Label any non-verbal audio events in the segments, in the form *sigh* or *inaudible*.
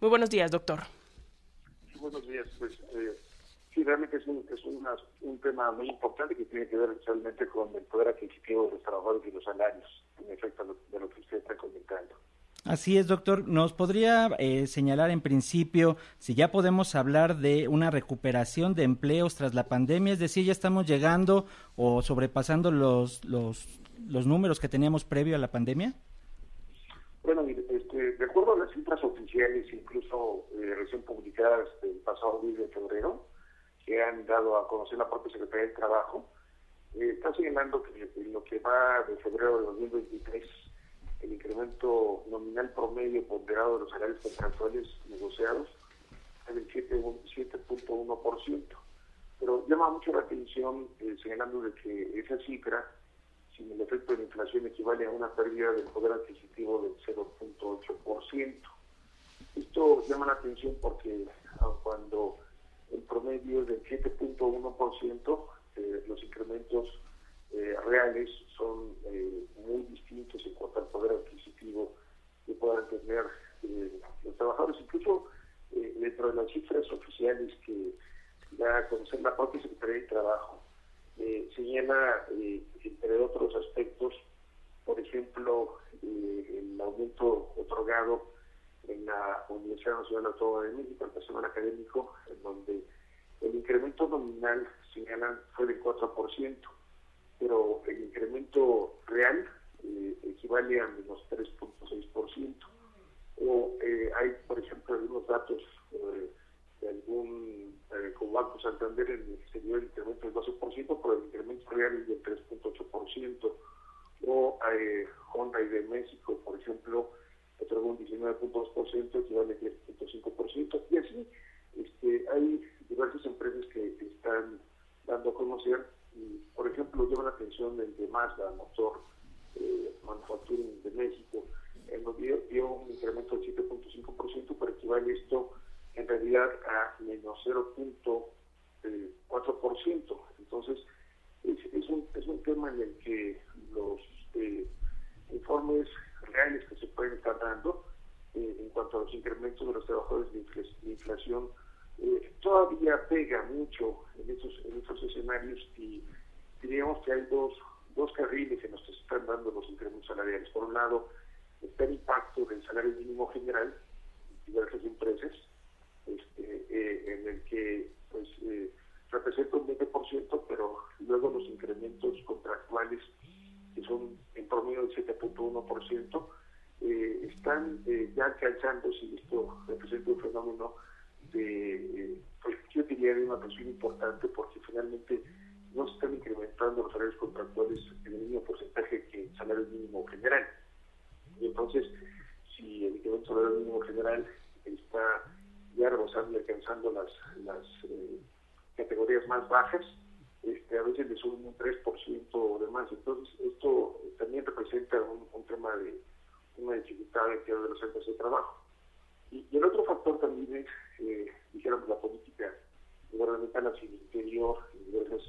Muy buenos días, doctor. buenos días. Pues eh, sí, realmente es, un, es un tema muy importante que tiene que ver especialmente con el poder adquisitivo de los trabajadores y los salarios, en efecto, de lo que usted está comentando. Así es, doctor. ¿Nos podría eh, señalar en principio si ya podemos hablar de una recuperación de empleos tras la pandemia? Es decir, ya estamos llegando o sobrepasando los, los, los números que teníamos previo a la pandemia? Bueno, este, de acuerdo a las cifras oficiales, incluso eh, recién publicadas el pasado 10 de febrero, que han dado a conocer la propia Secretaría del Trabajo, eh, está señalando que en lo que va de febrero de 2023 el incremento nominal promedio ponderado de los salarios contractuales negociados es del 7.1%. Pero llama mucho la atención eh, señalando de que esa cifra, sin el efecto de la inflación, equivale a una pérdida del poder adquisitivo del 0.8%. Esto llama la atención porque cuando el promedio es del 7.1%, eh, los incrementos eh, reales son eh, muy distintos en cuanto al poder adquisitivo que puedan tener los trabajadores. Incluso dentro de las cifras oficiales que da a conocer la propia Secretaría de Trabajo, señala, entre otros aspectos, por ejemplo, el aumento otorgado en la Universidad Nacional Autónoma de México, el personal académico, en donde el incremento nominal, señalan, fue del 4% pero el incremento real eh, equivale a menos 3.6%. O eh, hay, por ejemplo, algunos datos eh, de algún, como Banco Santander, en el que el incremento del 12%, pero el incremento real es del 3.8%. O Honda y de México, por ejemplo, otorgó un 19.2%, equivale a 10.5%. Y así este, hay diversas empresas que están dando a conocer por ejemplo, lleva la atención el de Mazda, motor eh, Manufacturing de México, en donde dio, un incremento del 7.5%, pero equivale esto en realidad a menos 0.4%. Eh, Entonces, es, un, es un tema en el que los eh, informes reales que se pueden estar dando eh, en cuanto a los incrementos de los trabajadores de inflación eh, todavía pega mucho en estos, en estos escenarios y diríamos que hay dos, dos carriles en los que se están dando los incrementos salariales. Por un lado, está el impacto del salario mínimo general en diversas empresas, este, eh, en el que pues eh, representa un 20%, pero luego los incrementos contractuales, que son en promedio del 7.1%, eh, están ya alcanzando, si esto representa un fenómeno de, pues yo diría de una presión importante porque finalmente no se están incrementando los salarios contractuales en el mismo porcentaje que el salario mínimo general. Y entonces, si el incremento salario mínimo general está ya rebosando y alcanzando las, las eh, categorías más bajas, este, a veces le suben un 3% o demás. Entonces, esto también representa un, un tema de una dificultad en de los centros de trabajo. Y, el otro factor también es, eh, dijéramos, la política gubernamental hacia el interior, en diversas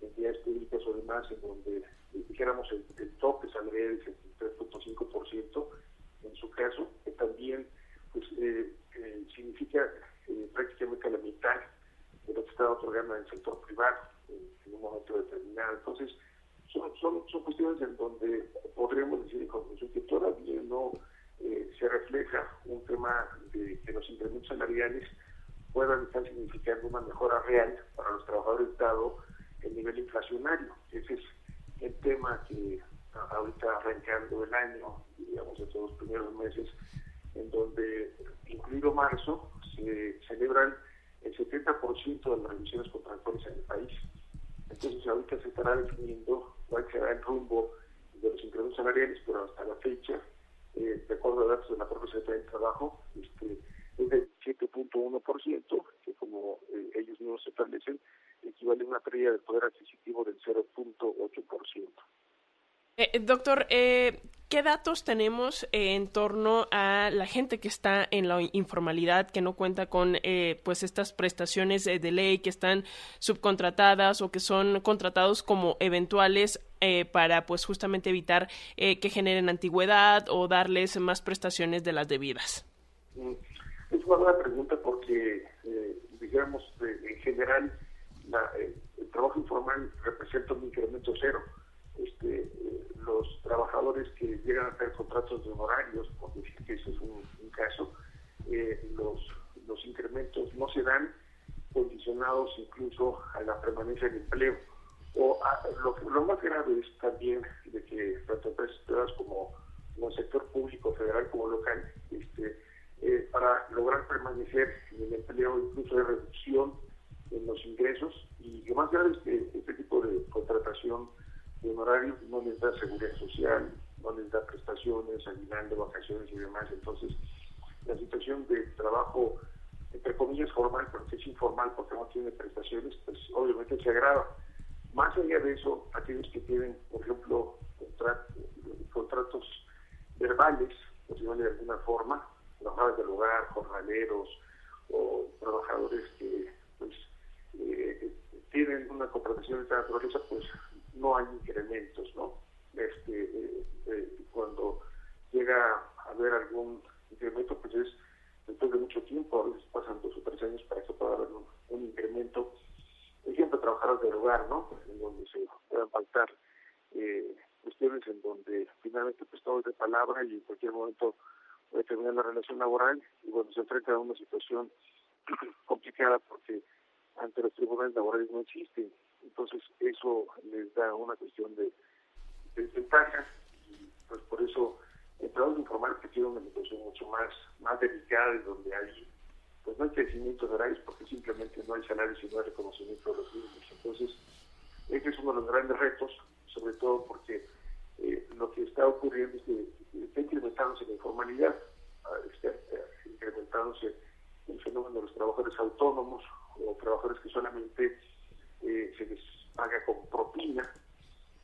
entidades públicas o demás, en donde, eh, dijéramos, el, tope saldría del 73.5% en su caso, que también pues, eh, significa prácticamente la mitad de lo que está otorgando en el sector privado en, un momento determinado. Entonces, son, son, son cuestiones en donde podríamos decir en conclusión que todavía no eh, se refleja un tema de que los incrementos salariales puedan estar significando una mejora real para los trabajadores dado el nivel inflacionario. Ese es el tema que ahorita arrancando el año, digamos, estos los primeros meses, en donde, incluido marzo, se celebran el 70% de las revisiones contractuales en el país. Entonces, ahorita se estará definiendo cuál será el rumbo de los incrementos salariales, pero hasta la fecha eh, de acuerdo a datos de la propia Secretaría del Trabajo, este, es del 7.1%, que como eh, ellos mismos establecen, equivale a una pérdida de poder adquisitivo del 0.8%. Eh, doctor, eh, ¿qué datos tenemos en torno a la gente que está en la informalidad, que no cuenta con eh, pues estas prestaciones de ley, que están subcontratadas o que son contratados como eventuales para pues justamente evitar que generen antigüedad o darles más prestaciones de las debidas? Mm, es una buena pregunta porque, eh, digamos, en general, eh, el trabajo informal representa un incremento cero. Este, eh, los trabajadores que llegan a tener contratos de honorarios, por decir que ese es un, caso, los, los incrementos no se dan condicionados incluso a la permanencia del empleo. O lo, lo, más grave es también de que tanto empresas privadas como, como el sector público, federal como local, este, eh, para lograr permanecer en el empleo, incluso de reducción en los ingresos. Y lo más grave es que este tipo de de honorarios no les da seguridad social, no les da prestaciones, de vacaciones y demás. Entonces, la situación de trabajo, entre comillas, formal, pero que es informal porque no tiene prestaciones, pues obviamente se agrava. Más allá de eso, aquellos que tienen, por ejemplo, contratos verbales, por decirlo de alguna forma, trabajadores del hogar, jornaleros o trabajadores que pues eh, tienen una contratación de esta naturaleza, pues no hay incrementos, ¿no? Este, eh, eh, cuando llega a haber algún incremento, pues es después de mucho tiempo, a veces pasan dos o tres años para que pueda haber un, incremento. Por ejemplo, trabajadores del hogar, ¿no? En donde se puedan faltar cuestiones en donde finalmente pues todo es de palabra y en cualquier momento puede terminar la relación laboral y bueno, se enfrenta a una situación *clears throat* complicada porque ante los tribunales laborales no existen. Entonces eso les da una cuestión de, desventaja y pues por eso el trabajo informal que tiene una situación mucho más, más delicada y donde hay pues no hay crecimiento de horarios porque simplemente no hay salarios y no hay reconocimiento de los mismos. Entonces, este es uno de los grandes retos, sobre todo porque eh, lo que está ocurriendo es que está incrementándose la informalidad, ah, está incrementándose el fenómeno de los trabajadores autónomos o trabajadores que solamente eh, se les paga con propina,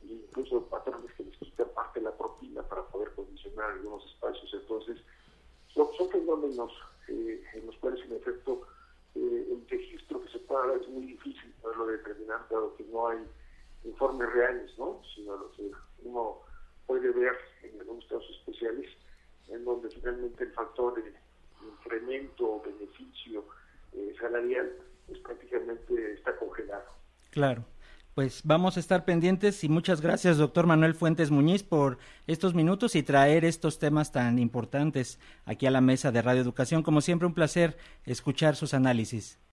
e incluso patrones que les quitan parte de la propina para poder condicionar algunos espacios. Entonces, son, fenómenos en los cuales, en efecto, el registro que se pueda dar es muy difícil poderlo determinar, dado que no hay informes reales, ¿no? sino lo que uno puede ver en algunos casos especiales en donde finalmente el factor de incremento o beneficio eh, salarial prácticamente está congelado. Claro. Pues vamos a estar pendientes y muchas gracias, doctor Manuel Fuentes Muñiz, por estos minutos y traer estos temas tan importantes aquí a la mesa de Radio Educación. Como siempre, un placer escuchar sus análisis.